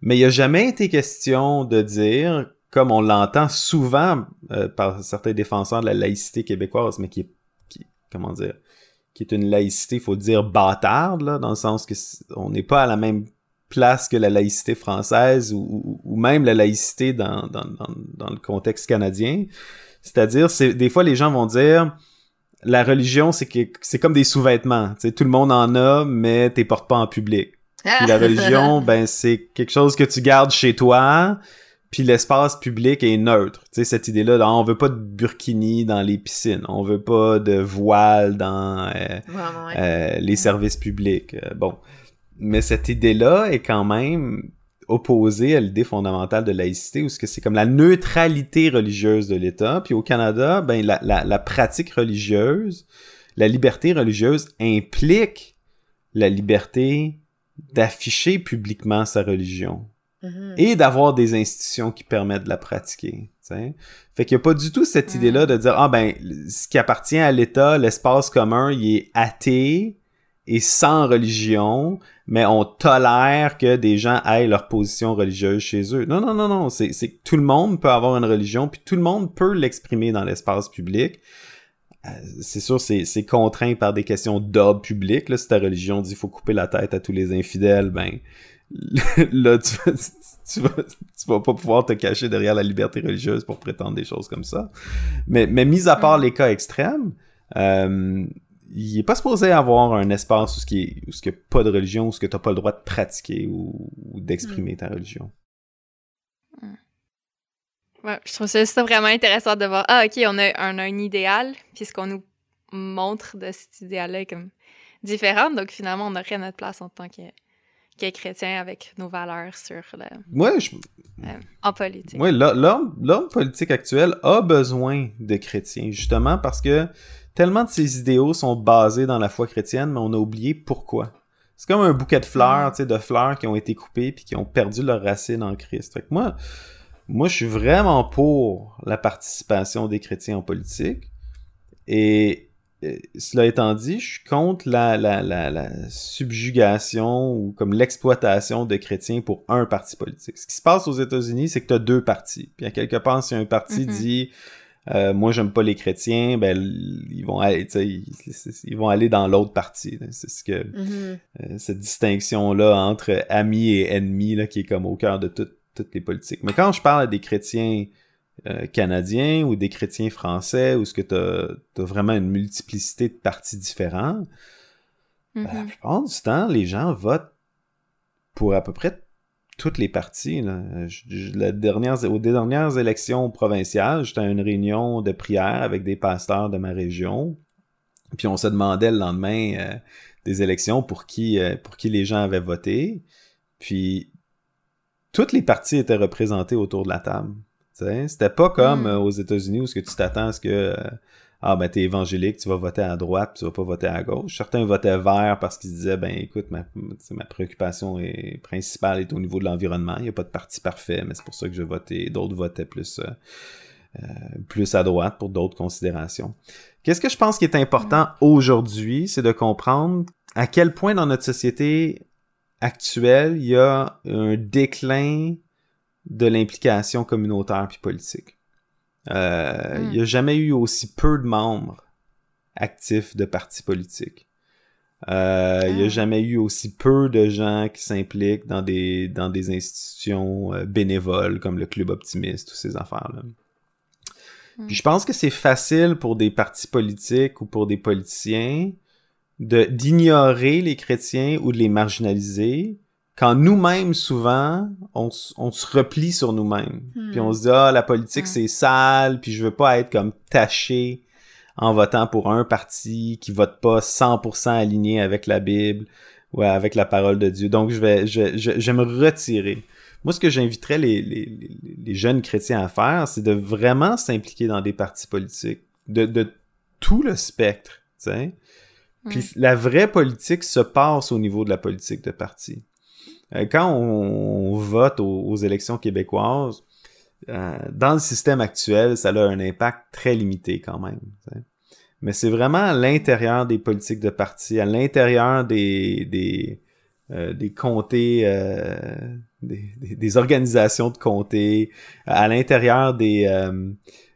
Mais il n'y a jamais été question de dire, comme on l'entend souvent euh, par certains défenseurs de la laïcité québécoise, mais qui est, comment dire, qui est une laïcité, il faut dire bâtarde, là, dans le sens que on n'est pas à la même place que la laïcité française ou, même la laïcité dans, dans, dans, le contexte canadien. C'est-à-dire, c'est des fois les gens vont dire la religion, c'est que c'est comme des sous-vêtements. Tout le monde en a, mais t'es portes pas en public. Puis la religion, ben c'est quelque chose que tu gardes chez toi, puis l'espace public est neutre. Tu sais, cette idée-là, là, on veut pas de burkini dans les piscines, on veut pas de voile dans euh, euh, les services publics. Euh, bon, mais cette idée-là est quand même opposée à l'idée fondamentale de laïcité, où c'est comme la neutralité religieuse de l'État. Puis au Canada, ben la, la, pratique religieuse, la liberté religieuse implique la liberté d'afficher publiquement sa religion mm-hmm. et d'avoir des institutions qui permettent de la pratiquer. T'sais. Fait qu'il n'y a pas du tout cette mm. idée-là de dire ah ben ce qui appartient à l'État, l'espace commun, il est athée et sans religion, mais on tolère que des gens aient leur position religieuse chez eux. Non, non, non, non. C'est que tout le monde peut avoir une religion, puis tout le monde peut l'exprimer dans l'espace public. Euh, c'est sûr, c'est contraint par des questions d'ordre public. Là, si ta religion dit qu'il faut couper la tête à tous les infidèles, ben là, tu, tu, vas, tu vas pas pouvoir te cacher derrière la liberté religieuse pour prétendre des choses comme ça. Mais, mais mis à part les cas extrêmes, euh, il est pas supposé avoir un espace où ce qui où ce qu'il n'y a pas de religion, où ce que t'as pas le droit de pratiquer ou, d'exprimer ta religion. Hmm. Ouais, je trouve ça, vraiment intéressant de voir, ah, ok, on a, un, un idéal, puis ce qu'on nous montre de cet idéal-là est comme différent, donc finalement, on aurait notre place en tant que, que chrétiens avec nos valeurs sur le, Moi, je, euh, en politique. Oui, l'homme l'homme politique actuel a besoin de chrétiens, justement parce que tellement de ses idéaux sont basés dans la foi chrétienne, mais on a oublié pourquoi. C'est comme un bouquet de fleurs, tu sais, de fleurs qui ont été coupées puis qui ont perdu leurs racines en Christ. Fait que moi, moi, je suis vraiment pour la participation des chrétiens en politique. Et cela étant dit, je suis contre la, la, la, la subjugation ou comme l'exploitation de chrétiens pour un parti politique. Ce qui se passe aux États-Unis, c'est que tu as deux partis. Puis à quelque part, si un parti Mhm. dit euh, moi j'aime pas les chrétiens, ben ils vont aller, ils, ils vont aller dans l'autre parti. là. C'est ce que Mhm. euh, cette distinction-là entre amis et ennemis là, qui est comme au cœur de tout- toutes les politiques. Mais quand je parle à des chrétiens euh, canadiens ou des chrétiens français, où ce que tu as, vraiment une multiplicité de partis différents, ben, la plupart du temps, les gens votent pour à peu près toutes les dernière, aux dernières élections provinciales, j'étais à une réunion de prière avec des pasteurs de ma région. Puis on se demandait le lendemain euh, des élections pour qui, euh, pour qui les gens avaient voté. Puis toutes les parties étaient représentées autour de la table. C'était pas comme Mm. euh, aux États-Unis où ce que tu t'attends à ce que ah ben t'es évangélique, tu vas voter à droite, tu vas pas voter à gauche. Certains votaient vert parce qu'ils disaient ben écoute ma, ma préoccupation est, principale est au niveau de l'environnement, il y a pas de parti parfait, mais c'est pour ça que je votais. D'autres votaient plus euh, euh, plus à droite pour d'autres considérations. Qu'est-ce que je pense qui est important aujourd'hui, c'est de comprendre à quel point dans notre société actuelle il y a un déclin de l'implication communautaire puis politique. Euh, Mm. Il n'y a jamais eu aussi peu de membres actifs de partis politiques. Euh, Il n'y a Ah. jamais eu aussi peu de gens qui s'impliquent dans des, dans des institutions euh, bénévoles comme le Club Optimiste ou ces affaires-là. Mm. Puis je pense que c'est facile pour des partis politiques ou pour des politiciens de d'ignorer les chrétiens ou de les marginaliser quand nous-mêmes souvent on, se replie sur nous-mêmes Hmm. puis on se dit ah la politique Hmm. c'est sale puis je veux pas être comme taché en votant pour un parti qui vote pas 100% aligné avec la Bible ou avec la parole de Dieu donc je vais je, je, me retirer moi ce que j'inviterais les, les, les- les jeunes chrétiens à faire c'est de vraiment s'impliquer dans des partis politiques de, de tout le spectre tu sais puis Mm. la vraie politique se passe au niveau de la politique de parti. Euh, quand on, vote aux, élections québécoises, euh, dans le système actuel, ça a un impact très limité quand même. Mais c'est vraiment à l'intérieur des politiques de parti, à l'intérieur des, des, euh, des comtés, des, organisations de comtés, à l'intérieur des,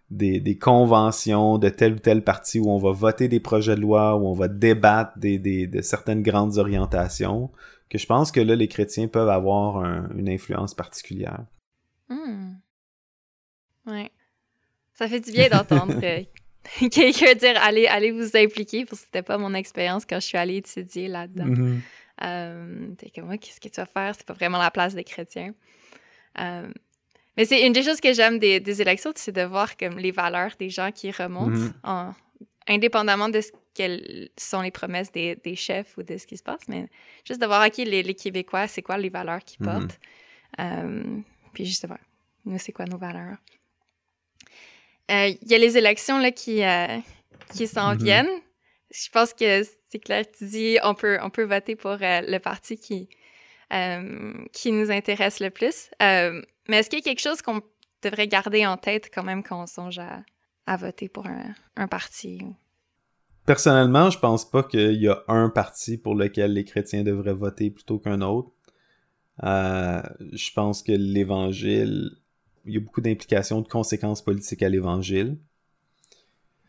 des, des conventions de tel ou tel parti où on va voter des projets de loi, où on va débattre de certaines grandes orientations, que je pense que là, les chrétiens peuvent avoir un- une influence particulière. Hmm. Ouais. Ça fait du bien d'entendre quelqu'un dire allez, allez vous impliquer, parce que c'était pas mon expérience quand je suis allée étudier là-dedans. Mhm. Euh, T'es comme moi, qu'est-ce que tu vas faire? C'est pas vraiment la place des chrétiens. Euh, mais c'est une des choses que j'aime des, des élections, c'est de voir comme les valeurs des gens qui remontent, Mhm. en- indépendamment de ce quelles sont les promesses des, des chefs ou de ce qui se passe, mais juste de voir, OK, les, les Québécois, c'est quoi les valeurs qu'ils Mhm. portent? Euh, puis juste de voir, nous, c'est quoi nos valeurs? Euh, Il y a les élections là, qui, euh, qui s'en Mhm. viennent. Je pense que c'est clair, tu dis on peut, on peut voter pour euh, le parti qui, euh, qui nous intéresse le plus. Euh, mais est-ce qu'il y a quelque chose qu'on devrait garder en tête quand même quand on songe à, à voter pour un, un parti? Personnellement, je pense pas qu'il y a un parti pour lequel les chrétiens devraient voter plutôt qu'un autre. Euh, je pense que l'évangile, il y a beaucoup d'implications, de conséquences politiques à l'évangile.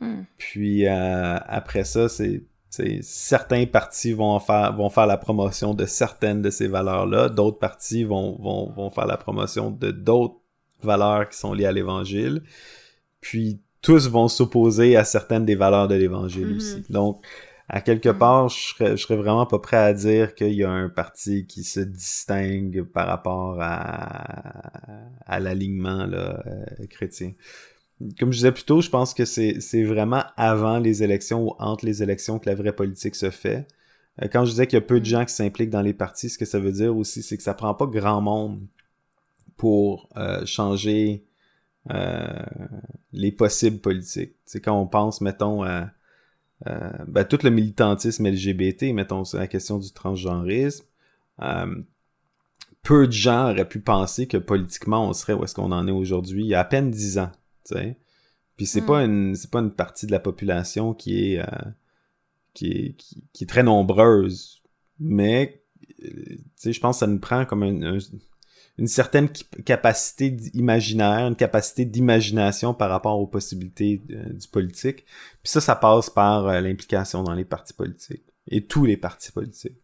Hmm. Puis euh, après ça, c'est c'est- certains partis vont faire vont faire la promotion de certaines de ces valeurs-là, d'autres partis vont, vont, vont faire la promotion de d'autres valeurs qui sont liées à l'évangile. Puis tous vont s'opposer à certaines des valeurs de l'évangile Mhm. aussi. Donc à quelque Mhm. part, je serais, je serais vraiment pas prêt à dire qu'il y a un parti qui se distingue par rapport à, à l'alignement là, euh, chrétien comme je disais plus tôt, je pense que c'est vraiment avant les élections ou entre les élections que la vraie politique se fait. Euh, quand je disais qu'il y a peu de gens qui s'impliquent dans les partis, ce que ça veut dire aussi, c'est que ça prend pas grand monde pour euh, changer les possibles politiques. C'est quand on pense, mettons, à ben, tout le militantisme LGBT, mettons, la question du transgenrisme, peu de gens auraient pu penser que politiquement on serait où est-ce qu'on en est aujourd'hui il y a à peine dix ans, tu sais. Puis c'est pas hmm. une c'est pas une partie de la population qui est qui est, qui, est très nombreuse, mais euh, je pense que ça nous prend comme une certaine capacité imaginaire, une capacité d'imagination par rapport aux possibilités euh, du politique. Puis ça, ça passe par euh, l'implication dans les partis politiques et tous les partis politiques.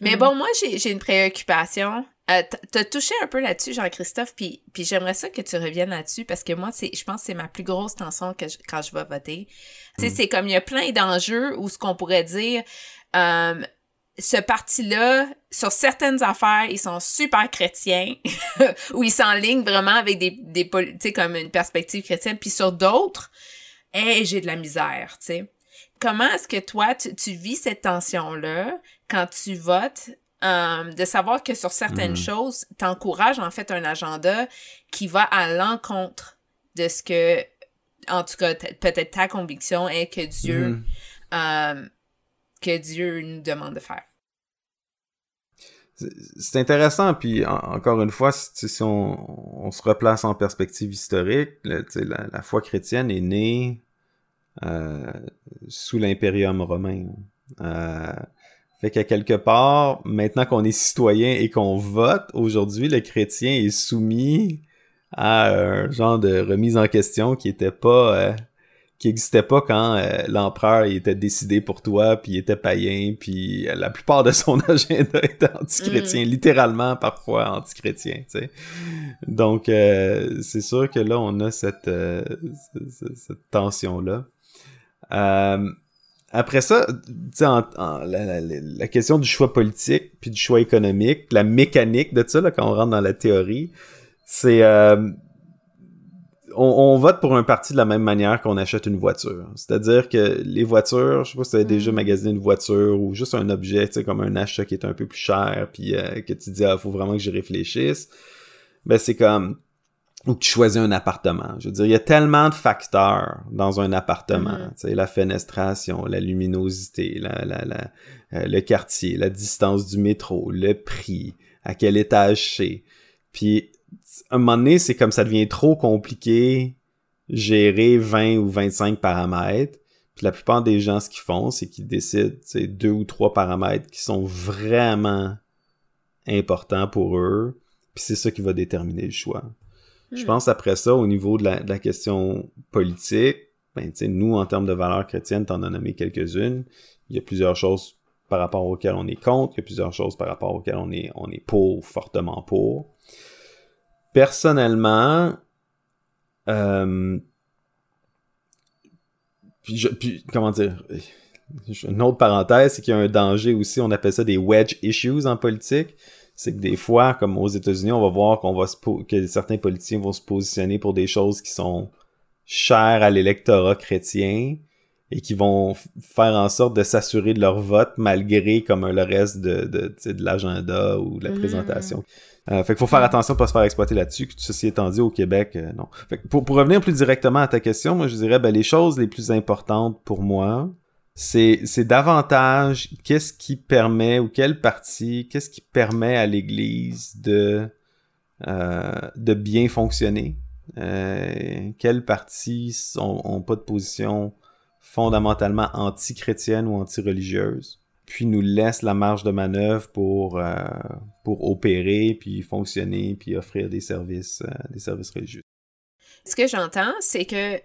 Mais mm. bon, moi, j'ai une préoccupation. Euh, T'as touché un peu là-dessus, Jean-Christophe, puis, puis j'aimerais ça que tu reviennes là-dessus parce que moi, c'est, je pense que c'est ma plus grosse tension que quand je vais voter. Tu sais, mm. c'est comme il y a plein d'enjeux où ce qu'on pourrait dire, euh, ce parti-là, sur certaines affaires, ils sont super chrétiens, où ils s'enlignent vraiment avec des, des tu sais, comme une perspective chrétienne, puis sur d'autres, hey, j'ai de la misère, tu sais. Comment est-ce que toi, tu, tu vis cette tension-là quand tu votes? Euh, de savoir que sur certaines mm. choses, t'encourages en fait un agenda qui va à l'encontre de ce que, en tout cas, peut-être ta conviction est que Dieu, mm. euh, que Dieu nous demande de faire? C'est intéressant, puis encore une fois, si, on, se replace en perspective historique, la, foi chrétienne est née euh, sous l'impérium romain. Euh, fait qu'à quelque part, maintenant qu'on est citoyen et qu'on vote, aujourd'hui, le chrétien est soumis à un genre de remise en question qui était pas euh, qui existait pas quand euh, l'empereur était décidé pour toi puis il était païen puis la plupart de son agenda était anti-chrétien mm. littéralement parfois anti-chrétien tu sais donc euh, c'est sûr que là on a cette cette, tension là après ça, en, en, la, la, question du choix politique puis du choix économique, la mécanique de ça, là, quand on rentre dans la théorie, c'est euh, on, on, vote pour un parti de la même manière qu'on achète une voiture. C'est-à-dire que les voitures, je sais pas si tu déjà mm. magasiné une voiture ou juste un objet, tu sais, comme un achat qui est un peu plus cher, puis euh, que tu dis ah faut vraiment que j'y réfléchisse. Ben c'est comme ou que tu choisis un appartement. Je veux dire, il y a tellement de facteurs dans un appartement. Mm-hmm. Tu sais, la fenestration, la luminosité, la, la, la euh, le quartier, la distance du métro, le prix, à quel étage c'est. Puis, un moment donné, c'est comme ça devient trop compliqué gérer 20 ou 25 paramètres. Puis la plupart des gens, ce qu'ils font, c'est qu'ils décident c'est deux ou trois paramètres qui sont vraiment importants pour eux. Puis c'est ça qui va déterminer le choix. Je hmm. pense après ça, au niveau de la, de la question politique, ben, nous, en termes de valeurs chrétiennes, t'en as nommé quelques-unes. Il y a plusieurs choses par rapport auxquelles on est contre, il y a plusieurs choses par rapport auxquelles on est, on est pour, fortement pour. Personnellement, euh, puis, puis, comment dire, une autre parenthèse, c'est qu'il y a un danger aussi, on appelle ça des wedge issues en politique c'est que des fois, comme aux États-Unis, on va voir qu'on va se que certains politiciens vont se positionner pour des choses qui sont chères à l'électorat chrétien et qui vont faire en sorte de s'assurer de leur vote malgré comme le reste de, de, de l'agenda ou de la mm. présentation. Euh, fait qu'il faut faire attention pour pas se faire exploiter là-dessus. Ceci étant dit, au Québec, euh, non. Fait pour, pour revenir plus directement à ta question, moi je dirais ben, les choses les plus importantes pour moi, c'est c'est davantage qu'est-ce qui permet ou quelle partie qu'est-ce qui permet à l'Église de euh, de bien fonctionner euh, quelles parties ont, ont pas de position fondamentalement anti-chrétienne ou anti-religieuse puis nous laisse la marge de manœuvre pour euh, pour opérer puis fonctionner puis offrir des services euh, des services religieux ce que j'entends c'est que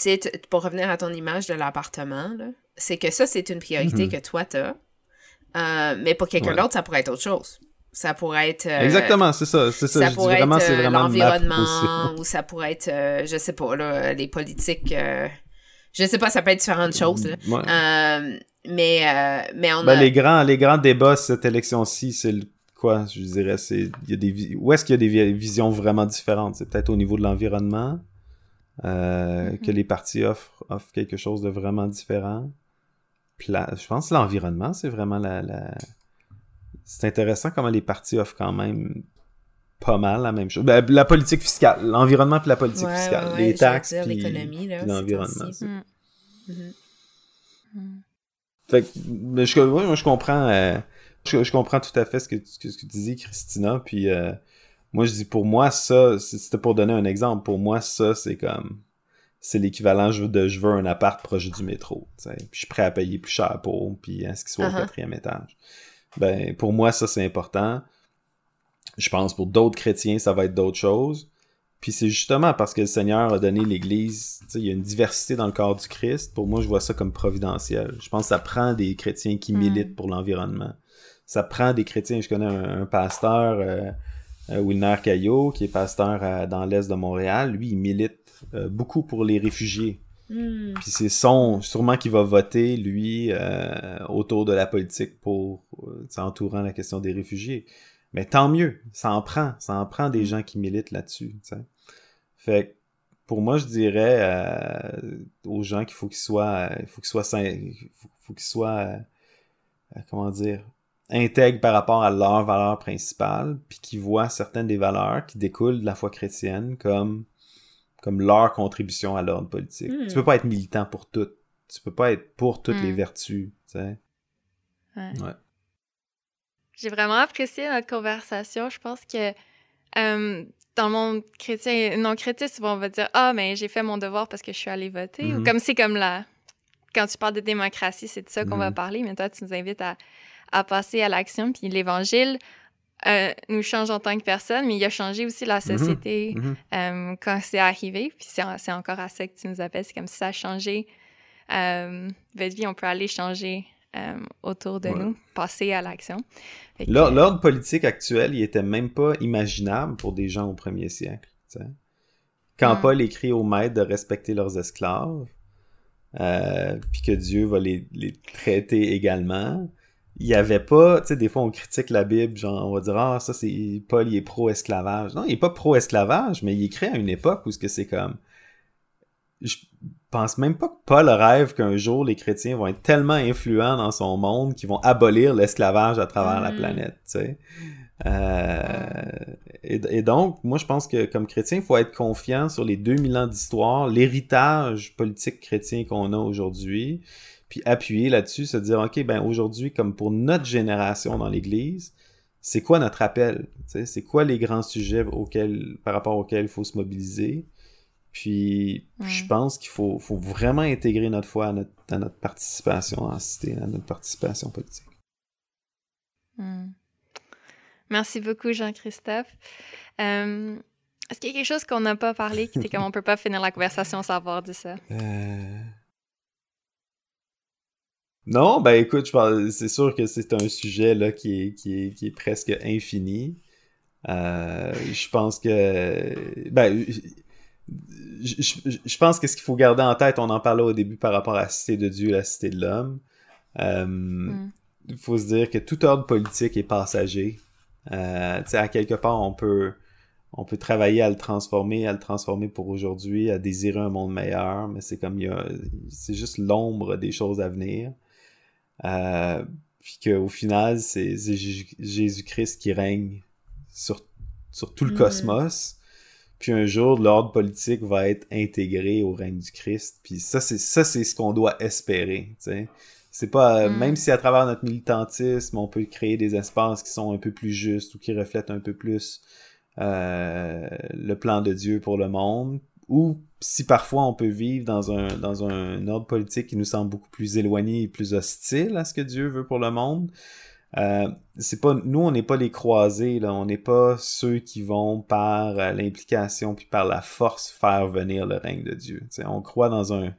sais, pour revenir à ton image de l'appartement, c'est que ça, c'est une priorité mm-hmm. que toi, tu as. Euh, mais pour quelqu'un d'autre, ça pourrait être autre chose. Ça pourrait être. Euh, Exactement, c'est ça. C'est ça. ça pourrait vraiment, être euh, l'environnement, ou ça pourrait être, je sais pas, là, les politiques. Je sais pas, ça peut être différentes choses. mais, mais on ben, a... les, grands, les grands débats cette élection-ci, c'est quoi, je dirais, c'est. Il y a des, où est-ce qu'il y a des visions vraiment différentes? C'est peut-être au niveau de l'environnement. Euh, que mhm. les partis offrent, offrent quelque chose de vraiment différent. place. Je pense que l'environnement, c'est vraiment la, C'est intéressant comment les partis offrent quand même pas mal la même chose. Ben, la politique fiscale, l'environnement puis la politique fiscale, les taxes puis l'environnement. Mm. Mm. Fait que, mais je, moi, je comprends, euh, je, comprends tout à fait ce que, ce que tu dis, Christina. Puis euh, moi, je dis pour moi ça, c'était pour donner un exemple. Pour moi, ça c'est comme, c'est l'équivalent de je veux un appart proche du métro. Puis je suis prêt à payer plus cher pour, puis est ce qu'il soit au uh-huh. quatrième étage. Ben pour moi ça c'est important. Je pense pour d'autres chrétiens ça va être d'autres choses. Puis c'est justement parce que le Seigneur a donné l'Église, il y a une diversité dans le corps du Christ. Pour moi, je vois ça comme providentiel. Je pense que ça prend des chrétiens qui mm. militent pour l'environnement. Ça prend des chrétiens. Je connais un, pasteur, euh, euh, Wilner Caillot, qui est pasteur dans l'Est de Montréal. Lui, il milite euh, beaucoup pour les réfugiés. Mm. Puis c'est son, sûrement qu'il va voter, lui, autour de la politique pour, entourant la question des réfugiés. Mais tant mieux, ça en prend, ça en prend des mm. gens qui militent là-dessus. Fait pour moi, je dirais euh, aux gens qu'il faut qu'ils soient, il faut qu'ils soient, faut, qu'ils soient, euh, euh, comment dire, intègres par rapport à leurs valeurs principales, puis qu'ils voient certaines des valeurs qui découlent de la foi chrétienne comme, comme leur contribution à l'ordre politique. Tu peux mm. pas être militant pour tout. Tu peux pas être pour toutes les mm. vertus. Tu sais. ouais. J'ai vraiment apprécié notre conversation. Je pense que euh, dans le monde chrétien, non chrétien, souvent on va dire Ah, mais j'ai fait mon devoir parce que je suis allé voter. Ou mhm. comme c'est comme là. Quand tu parles de démocratie, c'est de ça qu'on va mhm. parler, mais toi, tu nous invites à, à passer à l'action. Puis l'Évangile euh, nous change en tant que personne, mais il a changé aussi la mhm. société euh, quand c'est arrivé. Puis c'est encore à ça que tu nous appelles. C'est comme si ça a changé votre vie. On peut aller changer euh, autour de nous, passer à l'action. L'ordre politique actuel, il était même pas imaginable pour des gens au premier siècle. Quand Paul écrit aux maîtres de respecter leurs esclaves, euh, puis que Dieu va les, traiter également, il y avait pas, tu sais, des fois on critique la Bible, genre on va dire ah ça c'est Paul il est pro esclavage. Non, il est pas pro esclavage, mais il écrit à une époque où ce que c'est comme je pense même pas que Paul rêve qu'un jour les chrétiens vont être tellement influents dans son monde qu'ils vont abolir l'esclavage à travers la mm. planète, tu sais. Euh, et, donc, moi, je pense que comme chrétien, il faut être confiant sur les 2000 ans d'histoire, l'héritage politique chrétien qu'on a aujourd'hui, puis appuyer là-dessus, se dire, OK, ben aujourd'hui, comme pour notre génération dans l'Église, c'est quoi notre appel? C'est quoi les grands sujets auxquels, par rapport auxquels il faut se mobiliser? Puis, je pense qu'il faut, faut, vraiment intégrer notre foi à notre, notre, participation en cité, à notre participation politique. Hmm. Merci beaucoup, Jean-Christophe. Euh, est-ce qu'il y a quelque chose qu'on n'a pas parlé qui était comme on peut pas finir la conversation sans avoir dit ça? Euh... Non, ben écoute, c'est sûr que c'est un sujet là, qui, est, qui, est, qui est presque infini. Euh, je pense que. Ben, je, pense que ce qu'il faut garder en tête, on en parlait au début par rapport à la cité de Dieu et la cité de l'homme. Euh, mm. Il faut se dire que tout ordre politique est passager. Euh, à quelque part, on peut, on peut travailler à le transformer, à le transformer pour aujourd'hui, à désirer un monde meilleur, mais c'est comme il y a, c'est juste l'ombre des choses à venir. Euh, puis qu'au final, c'est Jésus-Christ qui règne sur, sur tout le mm. cosmos. Puis un jour, l'ordre politique va être intégré au règne du Christ. Puis ça, c'est ça, c'est ce qu'on doit espérer. C'est pas mm. même si à travers notre militantisme, on peut créer des espaces qui sont un peu plus justes ou qui reflètent un peu plus euh, le plan de Dieu pour le monde, ou si parfois on peut vivre dans un, dans un ordre politique qui nous semble beaucoup plus éloigné et plus hostile à ce que Dieu veut pour le monde, euh, c'est pas nous on n'est pas les croisés là. On n'est pas ceux qui vont par euh, l'implication puis par la force faire venir le règne de Dieu. On croit dans un,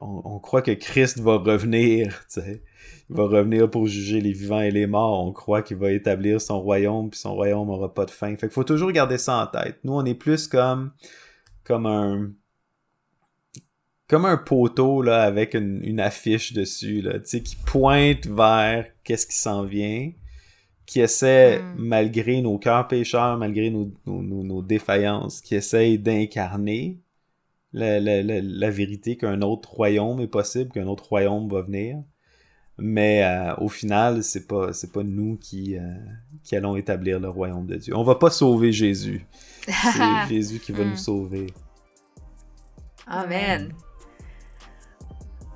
on, croit que Christ va revenir il va revenir pour juger les vivants et les morts. On croit qu'il va établir son royaume puis son royaume aura pas de fin. Fait qu'il faut toujours garder ça en tête. Nous on est plus comme comme un comme un poteau là avec une, affiche dessus là, tu sais, qui pointe vers qu'est-ce qui s'en vient, qui essaie hmm. malgré nos cœurs pécheurs, malgré nos, nos, nos, défaillances, qui essaie d'incarner la, la, la, vérité qu'un autre royaume est possible, qu'un autre royaume va venir. Mais euh, au final, c'est pas c'est pas nous qui, euh, qui allons établir le royaume de Dieu. On va pas sauver Jésus. C'est Jésus qui va nous hmm. sauver. Amen.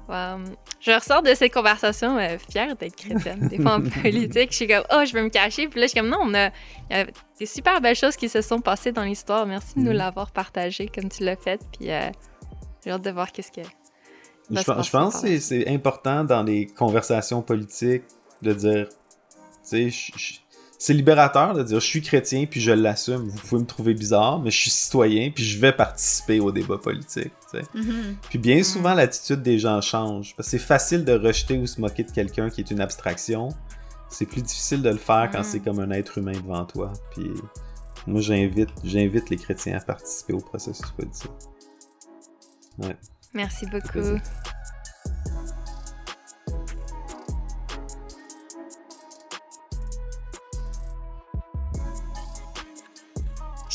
Je ressors de ces conversations euh, fière d'être chrétienne. Des fois en politique, je suis comme, oh, je veux me cacher. Puis là, je suis comme, non, on a, il y a des super belles choses qui se sont passées dans l'histoire. Merci de nous mhm. l'avoir partagé comme tu l'as fait. Puis euh, j'ai hâte de voir qu'est-ce que. Je, je pense que c'est important dans les conversations politiques de dire, tu sais, c'est libérateur de dire je suis chrétien puis je l'assume. Vous pouvez me trouver bizarre, mais je suis citoyen puis je vais participer au débat politique. Mm-hmm. Puis bien souvent, l'attitude des gens change. Parce que c'est facile de rejeter ou se moquer de quelqu'un qui est une abstraction. C'est plus difficile de le faire quand mm-hmm. c'est comme un être humain devant toi. Puis moi, j'invite, j'invite les chrétiens à participer au processus politique. Ouais. Merci beaucoup.